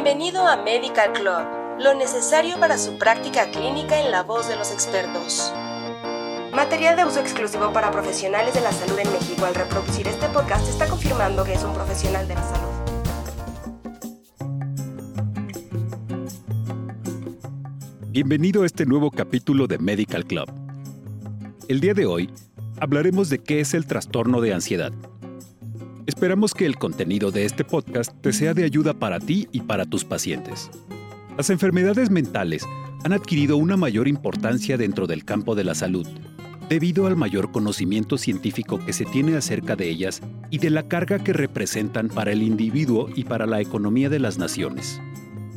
Bienvenido a Medical Club, lo necesario para su práctica clínica en la voz de los expertos. Material de uso exclusivo para profesionales de la salud en México. Al reproducir este podcast está confirmando que es un profesional de la salud. Bienvenido a este nuevo capítulo de Medical Club. El día de hoy hablaremos de qué es el trastorno de ansiedad. Esperamos que el contenido de este podcast te sea de ayuda para ti y para tus pacientes. Las enfermedades mentales han adquirido una mayor importancia dentro del campo de la salud, debido al mayor conocimiento científico que se tiene acerca de ellas y de la carga que representan para el individuo y para la economía de las naciones.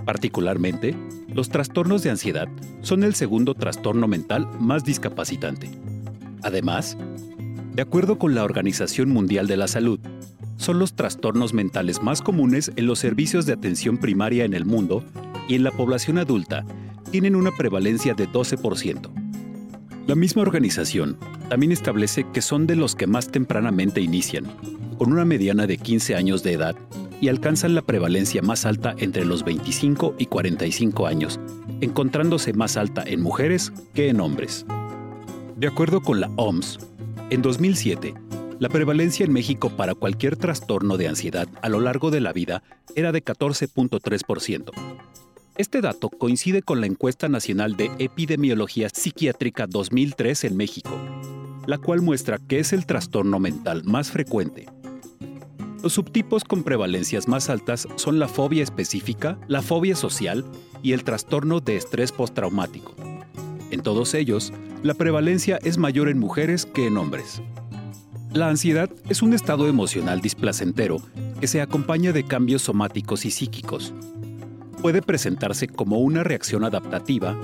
Particularmente, los trastornos de ansiedad son el segundo trastorno mental más discapacitante. Además, de acuerdo con la Organización Mundial de la Salud, son los trastornos mentales más comunes en los servicios de atención primaria en el mundo y en la población adulta tienen una prevalencia de 12%. La misma organización también establece que son de los que más tempranamente inician, con una mediana de 15 años de edad y alcanzan la prevalencia más alta entre los 25 y 45 años, encontrándose más alta en mujeres que en hombres. De acuerdo con la OMS, en 2007, la prevalencia en México para cualquier trastorno de ansiedad a lo largo de la vida era de 14.3%. Este dato coincide con la encuesta nacional de epidemiología psiquiátrica 2003 en México, la cual muestra que es el trastorno mental más frecuente los subtipos con prevalencias más altas son la fobia específica, la fobia social y el trastorno de estrés postraumático. En todos ellos, la prevalencia es mayor en mujeres que en hombres. La ansiedad es un estado emocional displacentero que se acompaña de cambios somáticos y psíquicos. Puede presentarse como una reacción adaptativa,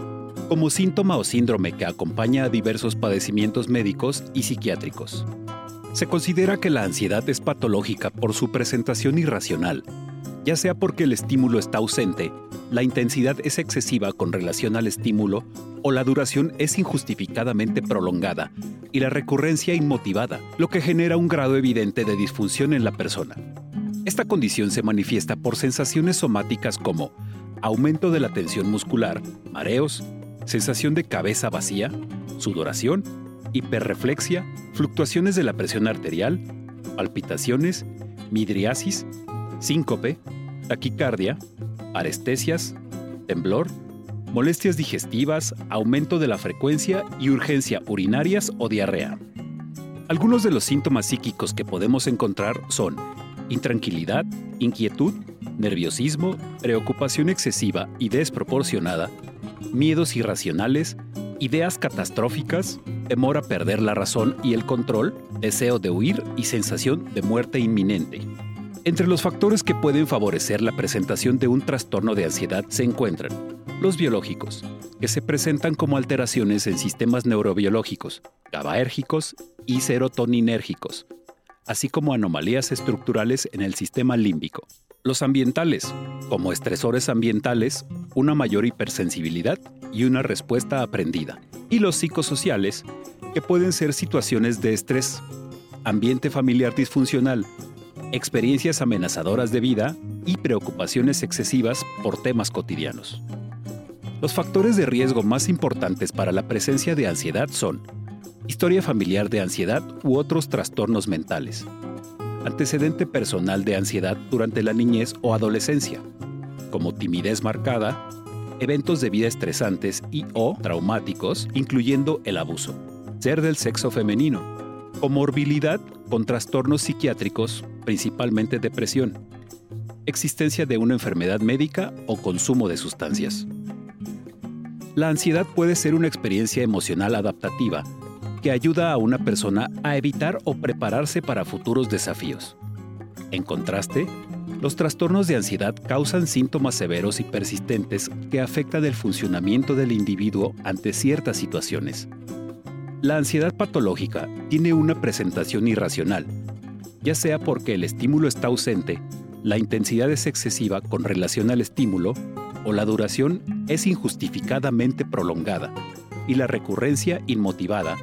como síntoma o síndrome que acompaña a diversos padecimientos médicos y psiquiátricos. Se considera que la ansiedad es patológica por su presentación irracional, ya sea porque el estímulo está ausente, la intensidad es excesiva con relación al estímulo o la duración es injustificadamente prolongada y la recurrencia inmotivada, lo que genera un grado evidente de disfunción en la persona. Esta condición se manifiesta por sensaciones somáticas como aumento de la tensión muscular, mareos, sensación de cabeza vacía, sudoración hiperreflexia, fluctuaciones de la presión arterial, palpitaciones, midriasis, síncope, taquicardia, arestesias, temblor, molestias digestivas, aumento de la frecuencia y urgencia urinarias o diarrea. Algunos de los síntomas psíquicos que podemos encontrar son intranquilidad, inquietud, nerviosismo, preocupación excesiva y desproporcionada, miedos irracionales, ideas catastróficas, temor a perder la razón y el control, deseo de huir y sensación de muerte inminente. Entre los factores que pueden favorecer la presentación de un trastorno de ansiedad se encuentran los biológicos, que se presentan como alteraciones en sistemas neurobiológicos, GABAérgicos y serotoninérgicos, así como anomalías estructurales en el sistema límbico. Los ambientales, como estresores ambientales, una mayor hipersensibilidad y una respuesta aprendida. Y los psicosociales, que pueden ser situaciones de estrés, ambiente familiar disfuncional, experiencias amenazadoras de vida y preocupaciones excesivas por temas cotidianos. Los factores de riesgo más importantes para la presencia de ansiedad son historia familiar de ansiedad u otros trastornos mentales, antecedente personal de ansiedad durante la niñez o adolescencia, como timidez marcada, eventos de vida estresantes y o traumáticos, incluyendo el abuso, ser del sexo femenino, comorbilidad con trastornos psiquiátricos, principalmente depresión, existencia de una enfermedad médica o consumo de sustancias. La ansiedad puede ser una experiencia emocional adaptativa que ayuda a una persona a evitar o prepararse para futuros desafíos. En contraste, los trastornos de ansiedad causan síntomas severos y persistentes que afectan el funcionamiento del individuo ante ciertas situaciones. La ansiedad patológica tiene una presentación irracional, ya sea porque el estímulo está ausente, la intensidad es excesiva con relación al estímulo o la duración es injustificadamente prolongada y la recurrencia inmotivada,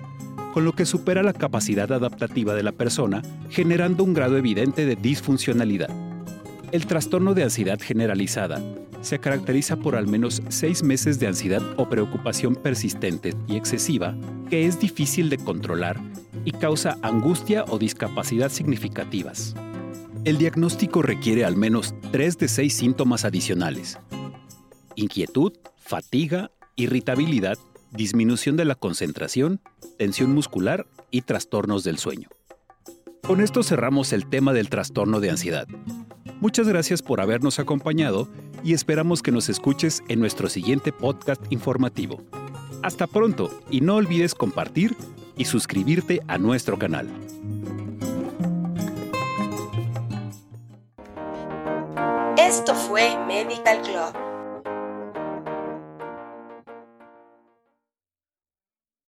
con lo que supera la capacidad adaptativa de la persona, generando un grado evidente de disfuncionalidad. El trastorno de ansiedad generalizada se caracteriza por al menos seis meses de ansiedad o preocupación persistente y excesiva que es difícil de controlar y causa angustia o discapacidad significativas. El diagnóstico requiere al menos tres de seis síntomas adicionales. Inquietud, fatiga, irritabilidad, disminución de la concentración, tensión muscular y trastornos del sueño. Con esto cerramos el tema del trastorno de ansiedad. Muchas gracias por habernos acompañado y esperamos que nos escuches en nuestro siguiente podcast informativo. Hasta pronto y no olvides compartir y suscribirte a nuestro canal. Esto fue Medical Club